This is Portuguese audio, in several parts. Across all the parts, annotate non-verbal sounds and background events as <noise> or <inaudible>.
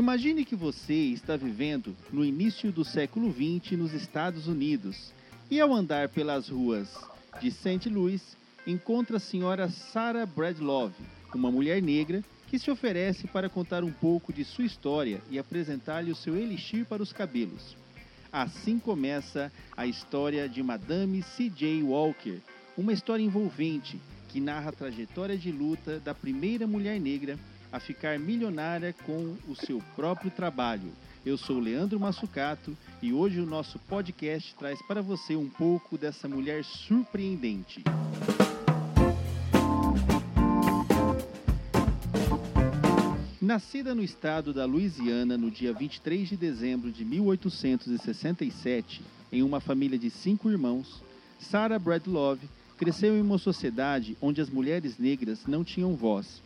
Imagine que você está vivendo no início do século XX nos Estados Unidos e, ao andar pelas ruas de St. Louis, encontra a senhora Sarah Bradlove, uma mulher negra que se oferece para contar um pouco de sua história e apresentar-lhe o seu elixir para os cabelos. Assim começa a história de Madame C.J. Walker, uma história envolvente que narra a trajetória de luta da primeira mulher negra a ficar milionária com o seu próprio trabalho. Eu sou Leandro Massucato e hoje o nosso podcast traz para você um pouco dessa mulher surpreendente. Nascida no estado da Louisiana no dia 23 de dezembro de 1867, em uma família de cinco irmãos, Sarah Bradlove cresceu em uma sociedade onde as mulheres negras não tinham voz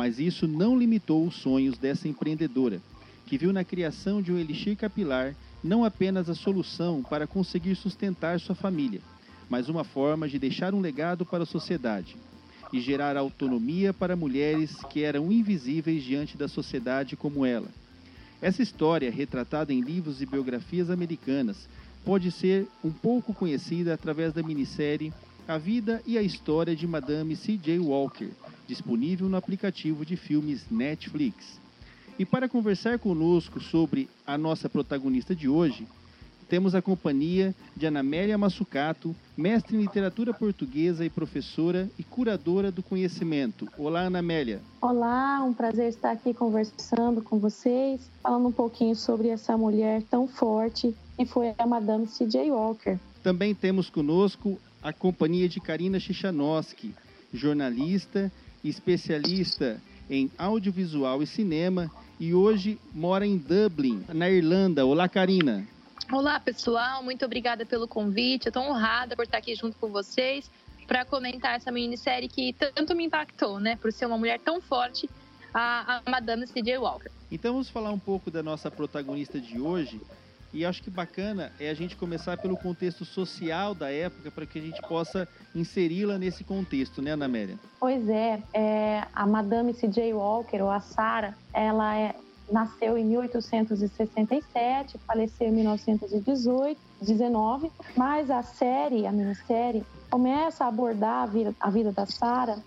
mas isso não limitou os sonhos dessa empreendedora, que viu na criação de um elixir capilar não apenas a solução para conseguir sustentar sua família, mas uma forma de deixar um legado para a sociedade e gerar autonomia para mulheres que eram invisíveis diante da sociedade como ela. Essa história, retratada em livros e biografias americanas, pode ser um pouco conhecida através da minissérie A Vida e a História de Madame C.J. Walker, disponível no aplicativo de filmes Netflix. E para conversar conosco sobre a nossa protagonista de hoje, temos a companhia de Anamélia Massucato, mestre em literatura portuguesa e professora e curadora do conhecimento. Olá, Anamélia. Olá, um prazer estar aqui conversando com vocês, falando um pouquinho sobre essa mulher tão forte que foi a Madame C.J. Walker. Também temos conosco a companhia de Karina Chichanowski, jornalista especialista em audiovisual e cinema e hoje mora em Dublin, na Irlanda. Olá, Karina. Olá, pessoal. Muito obrigada pelo convite. Estou honrada por estar aqui junto com vocês para comentar essa minissérie que tanto me impactou, né? Por ser uma mulher tão forte, a, a Madame C.J. Walker. Então vamos falar um pouco da nossa protagonista de hoje, e acho que bacana é a gente começar pelo contexto social da época para que a gente possa inseri-la nesse contexto, né, Ana Amélia? Pois é, é a Madame C.J. Walker, ou a Sarah, ela é, nasceu em 1867, faleceu em 1918, 19, mas a série, a minissérie, começa a abordar a vida, a vida da Sarah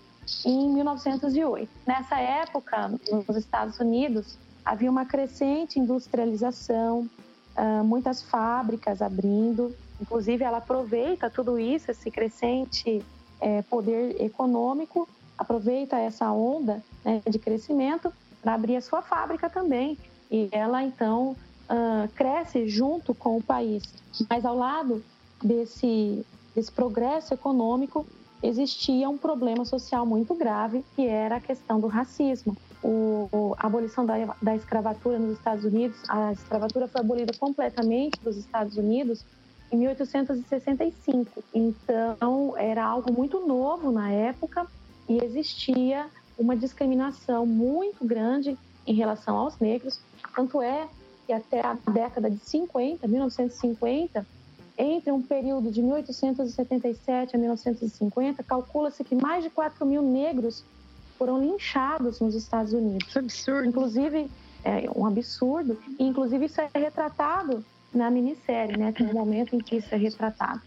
em 1908. Nessa época, nos Estados Unidos, havia uma crescente industrialização, uh, muitas fábricas abrindo. Inclusive, ela aproveita tudo isso, esse crescente é, poder econômico, aproveita essa onda né, de crescimento para abrir a sua fábrica também. E ela, então, uh, cresce junto com o país. Mas, ao lado desse, desse progresso econômico, existia um problema social muito grave, que era a questão do racismo o, a abolição da, da escravatura nos Estados Unidos, a escravatura foi abolida completamente nos Estados Unidos em 1865. Então, era algo muito novo na época e existia uma discriminação muito grande em relação aos negros. Tanto é que até a década de 50, 1950, entre um período de 1877 a 1950, calcula-se que mais de 4 mil negros foram linchados nos Estados Unidos. Isso é absurdo. Inclusive, é um absurdo. E, inclusive, isso é retratado na minissérie, né? Tem um momento em que isso é retratado.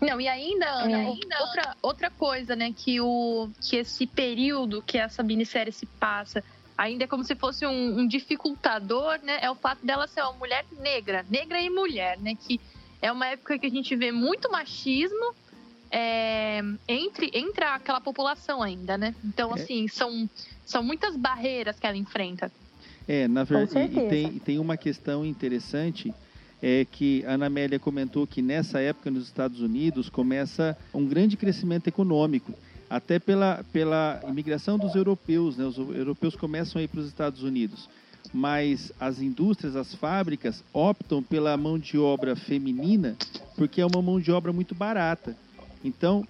Não, e ainda, Ana, é. ainda outra, outra coisa, né, que, o, que esse período que essa minissérie se passa ainda é como se fosse um, um, dificultador, né? É o fato dela ser uma mulher negra, negra e mulher, né? Que é uma época que a gente vê muito machismo é, entre, entre aquela população ainda, né? Então, é. assim, são, são muitas barreiras que ela enfrenta. É, na verdade, e tem, tem uma questão interessante é que a Ana Amélia comentou que nessa época nos Estados Unidos começa um grande crescimento econômico, até pela, pela imigração dos europeus, né? Os europeus começam a ir para os Estados Unidos, mas as indústrias, as fábricas optam pela mão de obra feminina porque é uma mão de obra muito barata. Então,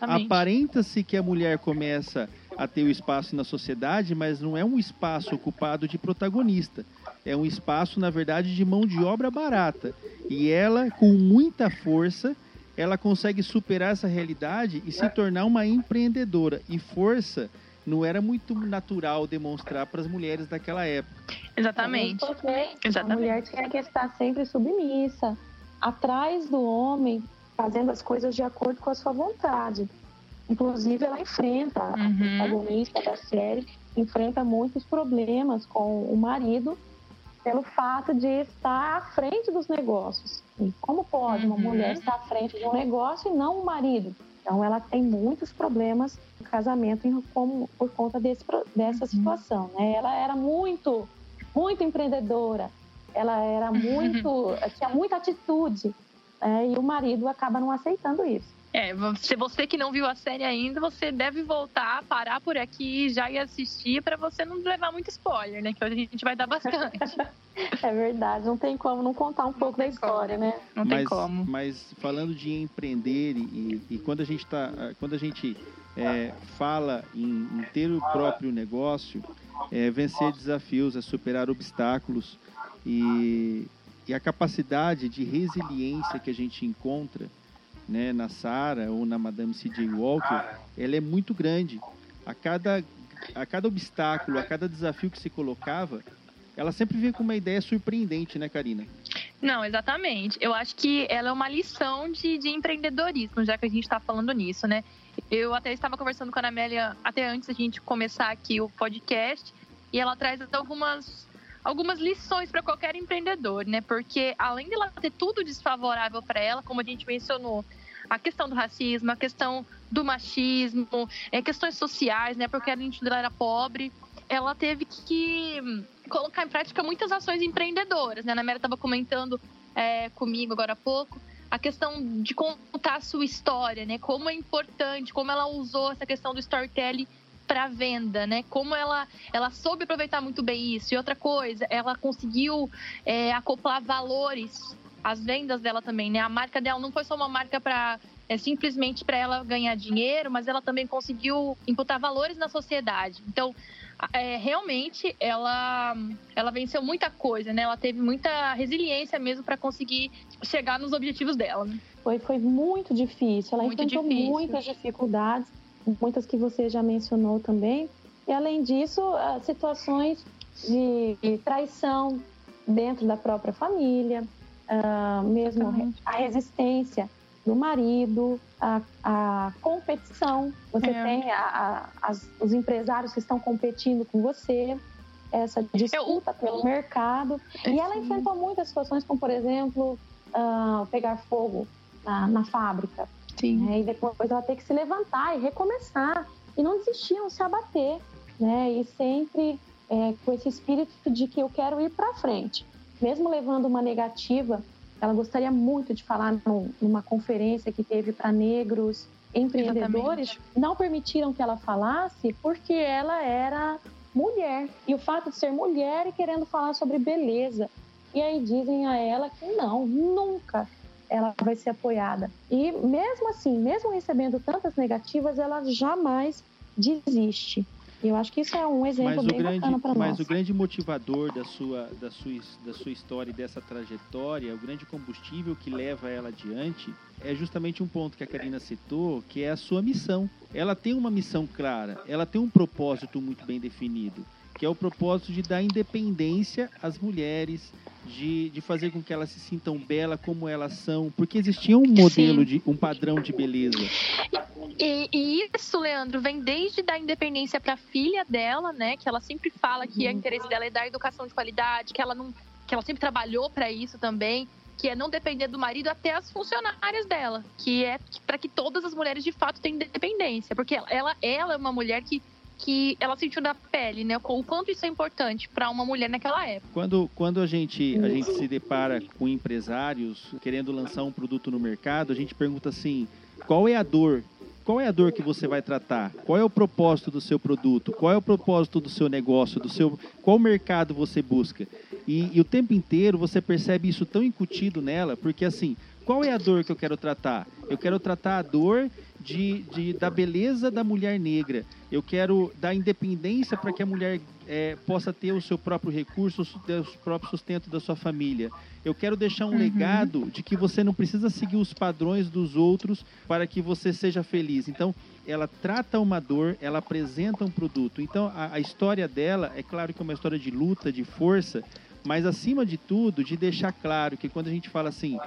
aparenta-se que a mulher começa a ter o espaço na sociedade, mas não é um espaço ocupado de protagonista. É um espaço, na verdade, de mão de obra barata. E ela, com muita força, ela consegue superar essa realidade e se tornar uma empreendedora. E força não era muito natural demonstrar para as mulheres daquela época. Exatamente. Exatamente. A mulher tinha que estar sempre submissa, atrás do homem, fazendo as coisas de acordo com a sua vontade. Inclusive, ela enfrenta, uhum. a protagonista da série, enfrenta muitos problemas com o marido pelo fato de estar à frente dos negócios. E como pode uma uhum. mulher estar à frente de um negócio e não o marido? Então, ela tem muitos problemas no casamento como, por conta desse, dessa uhum. situação. Né? Ela era muito, muito empreendedora, ela era <laughs> muito, tinha muita atitude, né? e o marido acaba não aceitando isso. É, se você que não viu a série ainda, você deve voltar, parar por aqui já e assistir para você não levar muito spoiler, né? Que hoje a gente vai dar bastante. <laughs> é verdade, não tem como não contar um não pouco da história, como. né? Não mas, tem como. Mas falando de empreender e, e quando a gente tá, quando a gente é, fala em, em, ter o próprio negócio, é, vencer desafios, é superar obstáculos e, e a capacidade de resiliência que a gente encontra né, na Sara ou na Madame C.J. Walker, ela é muito grande. A cada, a cada obstáculo, a cada desafio que se colocava, ela sempre vinha com uma ideia surpreendente, né, Karina? Não, exatamente. Eu acho que ela é uma lição de, de empreendedorismo, já que a gente está falando nisso, né? Eu até estava conversando com a Amélia até antes da gente começar aqui o podcast, e ela traz algumas algumas lições para qualquer empreendedor, né? Porque além dela ter tudo desfavorável para ela, como a gente mencionou, a questão do racismo, a questão do machismo, é, questões sociais, né? Porque a gente era pobre, ela teve que colocar em prática muitas ações empreendedoras, né? A Mera estava comentando é, comigo agora há pouco a questão de contar a sua história, né? Como é importante, como ela usou essa questão do storytelling para venda, né? Como ela, ela soube aproveitar muito bem isso. E outra coisa, ela conseguiu é, acoplar valores às vendas dela também, né? A marca dela não foi só uma marca para é simplesmente para ela ganhar dinheiro, mas ela também conseguiu imputar valores na sociedade. Então, é, realmente, ela, ela venceu muita coisa, né? Ela teve muita resiliência mesmo para conseguir chegar nos objetivos dela. Né? Foi, foi muito difícil. Ela muito enfrentou difícil. muitas dificuldades muitas que você já mencionou também. E além disso, situações de traição dentro da própria família, uh, mesmo a resistência do marido, a, a competição. Você é. tem a, a, as, os empresários que estão competindo com você, essa disputa Eu... pelo mercado. É, e ela enfrentou muitas situações, como por exemplo, uh, pegar fogo na, na fábrica. Sim. Né? E depois ela ter que se levantar e recomeçar. E não desistir, não se abater. Né? E sempre é, com esse espírito de que eu quero ir para frente. Mesmo levando uma negativa, ela gostaria muito de falar numa conferência que teve para negros empreendedores. Exatamente. Não permitiram que ela falasse porque ela era mulher. E o fato de ser mulher e querendo falar sobre beleza. E aí dizem a ela que não, nunca ela vai ser apoiada. E mesmo assim, mesmo recebendo tantas negativas, ela jamais desiste. Eu acho que isso é um exemplo bem grande, bacana para nós. Mas o grande motivador da sua, da, sua, da sua história e dessa trajetória, o grande combustível que leva ela adiante, é justamente um ponto que a Karina citou, que é a sua missão. Ela tem uma missão clara, ela tem um propósito muito bem definido, que é o propósito de dar independência às mulheres, de, de fazer com que elas se sintam belas como elas são, porque existia um modelo, Sim. de um padrão de beleza. E, e, isso, Leandro, vem desde dar independência para a filha dela, né? Que ela sempre fala que uhum. o interesse dela é dar educação de qualidade, que ela não, que ela sempre trabalhou para isso também, que é não depender do marido até as funcionárias dela, que é para que todas as mulheres de fato tenham independência, porque ela, ela é uma mulher que que ela sentiu na pele, né? O quanto isso é importante para uma mulher naquela época. Quando, quando a, gente, a gente se depara com empresários querendo lançar um produto no mercado, a gente pergunta assim: qual é a dor? Qual é a dor que você vai tratar? Qual é o propósito do seu produto? Qual é o propósito do seu negócio? Do seu qual mercado você busca? E, e o tempo inteiro você percebe isso tão incutido nela, porque assim, qual é a dor que eu quero tratar? Eu quero tratar a dor de, de da beleza da mulher negra. Eu quero dar independência para que a mulher é, possa ter o seu próprio recurso, o próprio sustento da sua família. Eu quero deixar um uhum. legado de que você não precisa seguir os padrões dos outros para que você seja feliz. Então, ela trata uma dor, ela apresenta um produto. Então, a, a história dela, é claro que é uma história de luta, de força, mas acima de tudo, de deixar claro que quando a gente fala assim,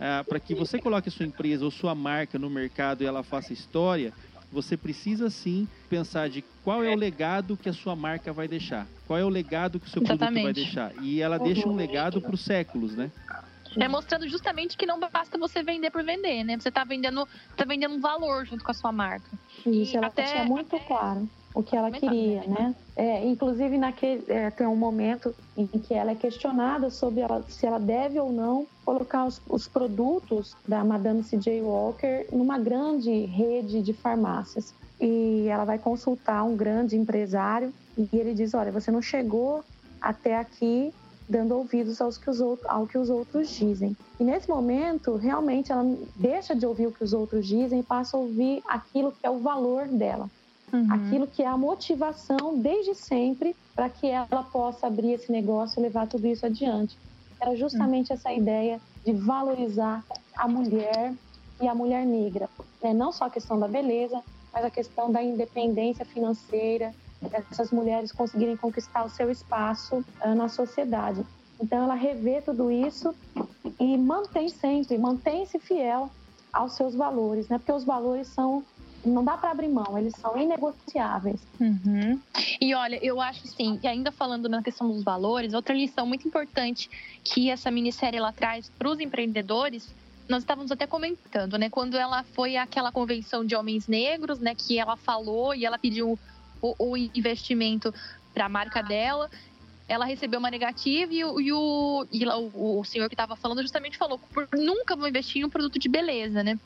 ah, para que você coloque sua empresa ou sua marca no mercado e ela faça história, você precisa sim pensar de qual é o legado que a sua marca vai deixar, qual é o legado que o seu Exatamente. produto vai deixar. E ela deixa um legado para os séculos, né? É mostrando justamente que não basta você vender por vender, né? Você está vendendo, tá vendendo um valor junto com a sua marca. Isso, e ela até, deixa muito até... claro o que ela queria, né? É, inclusive naquele é, tem um momento em que ela é questionada sobre ela, se ela deve ou não colocar os, os produtos da Madame C.J. Walker numa grande rede de farmácias e ela vai consultar um grande empresário e ele diz, olha, você não chegou até aqui dando ouvidos aos que os outros, ao que os outros dizem. E nesse momento, realmente, ela deixa de ouvir o que os outros dizem e passa a ouvir aquilo que é o valor dela uhum. aquilo que é a motivação desde sempre para que ela possa abrir esse negócio e levar tudo isso adiante. Era justamente essa ideia de valorizar a mulher e a mulher negra. Né? Não só a questão da beleza, mas a questão da independência financeira, dessas mulheres conseguirem conquistar o seu espaço uh, na sociedade. Então ela revê tudo isso e mantém sempre, mantém-se fiel aos seus valores, né? Porque os valores são não dá para abrir mão, eles são inegociáveis. Uhum. E olha, eu acho sim, e ainda falando na questão dos valores, outra lição muito importante que essa minissérie ela traz para os empreendedores nós estávamos até comentando, né? Quando ela foi àquela convenção de homens negros, né? Que ela falou e ela pediu o, o investimento para a marca dela. Ela recebeu uma negativa e, o, e o, e o, o senhor que estava falando justamente falou: nunca vou investir em um produto de beleza, né?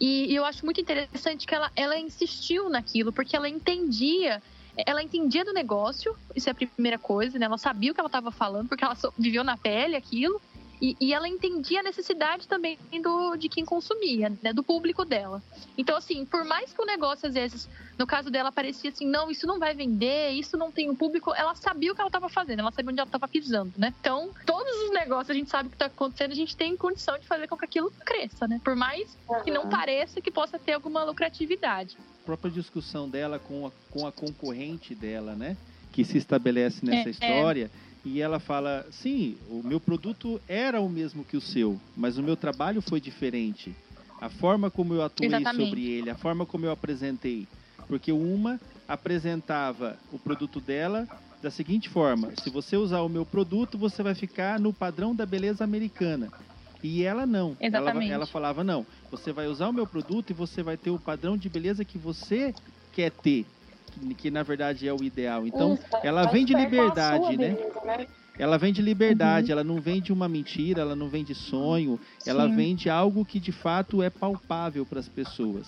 E, e eu acho muito interessante que ela, ela insistiu naquilo, porque ela entendia ela entendia do negócio, isso é a primeira coisa, né? Ela sabia o que ela estava falando, porque ela viveu na pele aquilo. E, e, ela entendia a necessidade também do, de quem consumia, né, do público dela. Então, assim, por mais que o negócio, às vezes, no caso dela, parecia assim, não, isso não vai vender, isso não tem um público, ela sabia o que ela estava fazendo, ela sabia onde ela estava pisando, né? Então, todos os negócios a gente sabe o que está acontecendo, a gente tem condição de fazer com que aquilo cresça, né? Por mais que não pareça que possa ter alguma lucratividade. A própria discussão dela com a, com a concorrente dela, né? Que se estabelece nessa é, é. história. É e ela fala: sim, o meu produto era o mesmo que o seu, mas o meu trabalho foi diferente. A forma como eu atuei Exatamente. sobre ele, a forma como eu apresentei. Porque uma apresentava o produto dela da seguinte forma: se você usar o meu produto, você vai ficar no padrão da beleza americana. E ela não. Ela, ela falava: não, você vai usar o meu produto e você vai ter o padrão de beleza que você quer ter que, na verdade é o ideal. Então, Isso, ela vem de liberdade, né? Beleza, né? Ela vem de liberdade, uhum. ela não vem de uma mentira, ela não vem de sonho, Sim. ela vem de algo que de fato é palpável para as pessoas.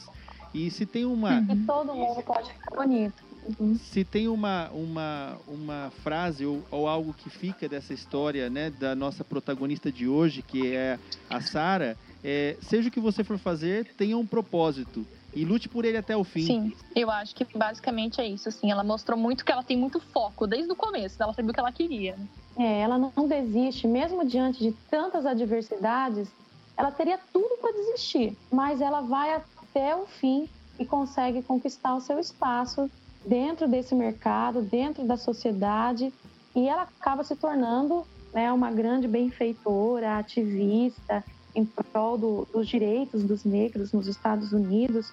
E se tem uma. E todo mundo pode ficar bonito. Uhum. Se tem uma, uma, uma frase ou, ou, algo que fica dessa história, né, da nossa protagonista de hoje, que é a Sara, é, seja o que você for fazer, tenha um propósito e lute por ele até o fim. Sim, eu acho que basicamente é isso. Assim, ela mostrou muito que ela tem muito foco desde o começo. Ela sabia o que ela queria. É, ela não desiste, mesmo diante de tantas adversidades. Ela teria tudo para desistir, mas ela vai até o fim e consegue conquistar o seu espaço dentro desse mercado, dentro da sociedade, e ela acaba se tornando né, uma grande benfeitora, ativista em prol do, dos direitos dos negros nos Estados Unidos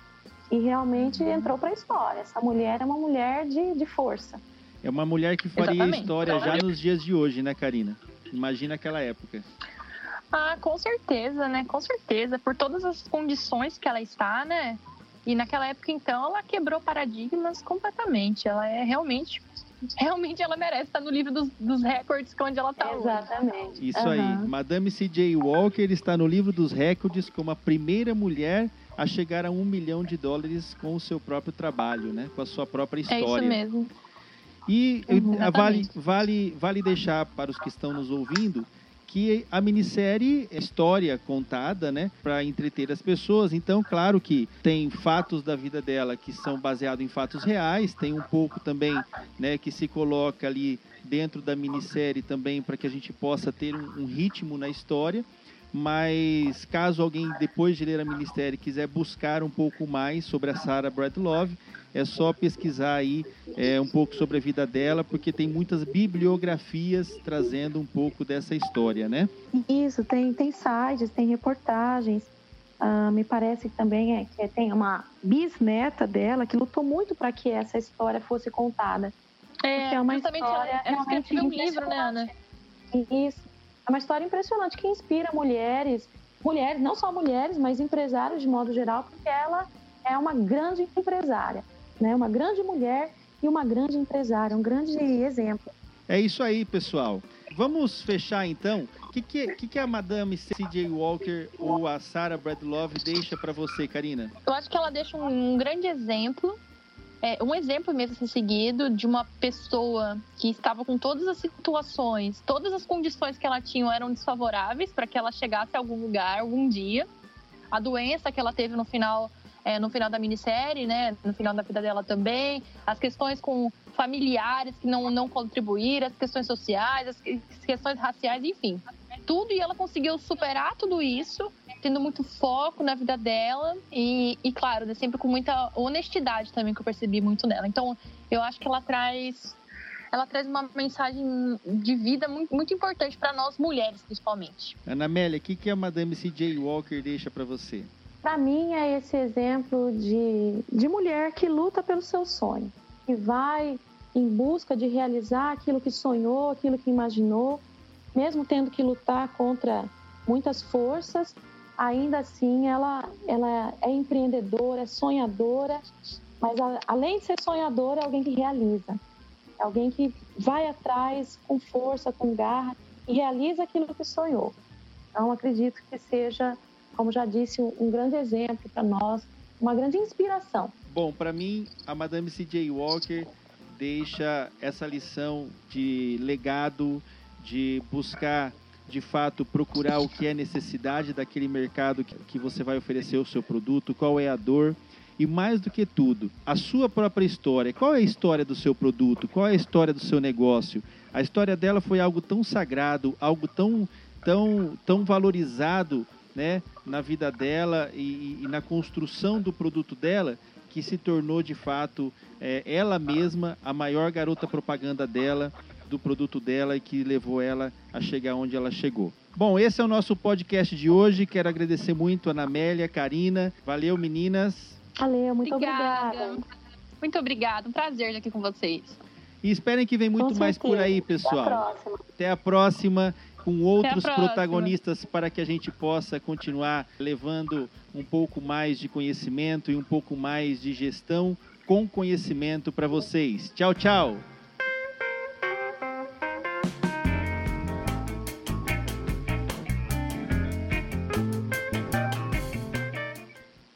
e realmente entrou para a história. Essa mulher é uma mulher de, de força. É uma mulher que faria Exatamente. história já nos dias de hoje, né, Karina? Imagina aquela época. Ah, com certeza, né? Com certeza. Por todas as condições que ela está, né? E naquela época, então, ela quebrou paradigmas completamente. Ela é realmente realmente ela merece estar no livro dos, dos recordes onde ela está Exatamente. Isso uhum. aí. Madame C.J. Walker está no livro dos recordes como a primeira mulher a chegar a um milhão de dólares com o seu próprio trabalho, né? Com a sua própria história. É isso mesmo. E uhum, vale, vale, vale deixar para os que estão nos ouvindo que a minissérie é história contada, né, para entreter as pessoas. Então, claro que tem fatos da vida dela que são baseados em fatos reais, tem um pouco também, né, que se coloca ali dentro da minissérie também para que a gente possa ter um, um ritmo na história mas caso alguém depois de ler a minissérie quiser buscar um pouco mais sobre a Sarah Bradlove, é só pesquisar aí é, um pouco sobre a vida dela, porque tem muitas bibliografias trazendo um pouco dessa história, né? Isso, tem, tem sites, tem reportagens. Uh, me parece que também é que tem uma bisneta dela que lutou muito para que essa história fosse contada. É, é uma justamente história ela, ela escreveu um livro, né, Ana? Isso. É uma história impressionante que inspira mulheres, mulheres, não só mulheres, mas empresários de modo geral, porque ela é uma grande empresária né? Uma grande mulher e uma grande empresária, um grande exemplo. É isso aí, pessoal. Vamos fechar então. O que, que, que, que a Madame C.J. Walker ou a Sarah Bradlove deixa para você, Karina? Eu acho que ela deixa um, um grande exemplo, é, um exemplo mesmo a ser seguido de uma pessoa que estava com todas as situações, todas as condições que ela tinha eram desfavoráveis para que ela chegasse a algum lugar, algum dia. A doença que ela teve no final é, no final da minissérie, né? No final da vida dela também. As questões com familiares que não, não contribuíram, as questões sociais, as questões raciais, enfim. Tudo e ela conseguiu superar tudo isso, tendo muito foco na vida dela e, e claro, né, sempre com muita honestidade também que eu percebi muito nela. Então, eu acho que ela traz ela traz uma mensagem de vida muito, muito importante para nós mulheres, principalmente. Ana Amélia, o que, que a Madame C.J. Walker deixa para você? Para mim, é esse exemplo de, de mulher que luta pelo seu sonho, que vai em busca de realizar aquilo que sonhou, aquilo que imaginou, mesmo tendo que lutar contra muitas forças, ainda assim ela, ela é empreendedora, é sonhadora, mas a, além de ser sonhadora, é alguém que realiza, é alguém que vai atrás com força, com garra e realiza aquilo que sonhou. Então, acredito que seja como já disse, um grande exemplo para nós, uma grande inspiração. Bom, para mim, a Madame C.J. Walker deixa essa lição de legado, de buscar de fato procurar o que é necessidade daquele mercado que, que você vai oferecer o seu produto, qual é a dor e mais do que tudo, a sua própria história. Qual é a história do seu produto? Qual é a história do seu negócio? A história dela foi algo tão sagrado, algo tão tão tão valorizado né, na vida dela e, e, na construção do produto dela, que se tornou de fato é, ela mesma a maior garota propaganda dela, do produto dela e que levou ela a chegar onde ela chegou. Bom, esse é o nosso podcast de hoje. Quero agradecer muito a Ana Amélia, Karina. Valeu, meninas. Valeu, muito obrigada. obrigada. Muito obrigada. Um prazer estar aqui com vocês. E esperem que vem muito mais por aí, pessoal. Até a próxima. Até a próxima com outros protagonistas para que a gente possa continuar levando um pouco mais de conhecimento e um pouco mais de gestão com conhecimento para vocês. Tchau, tchau.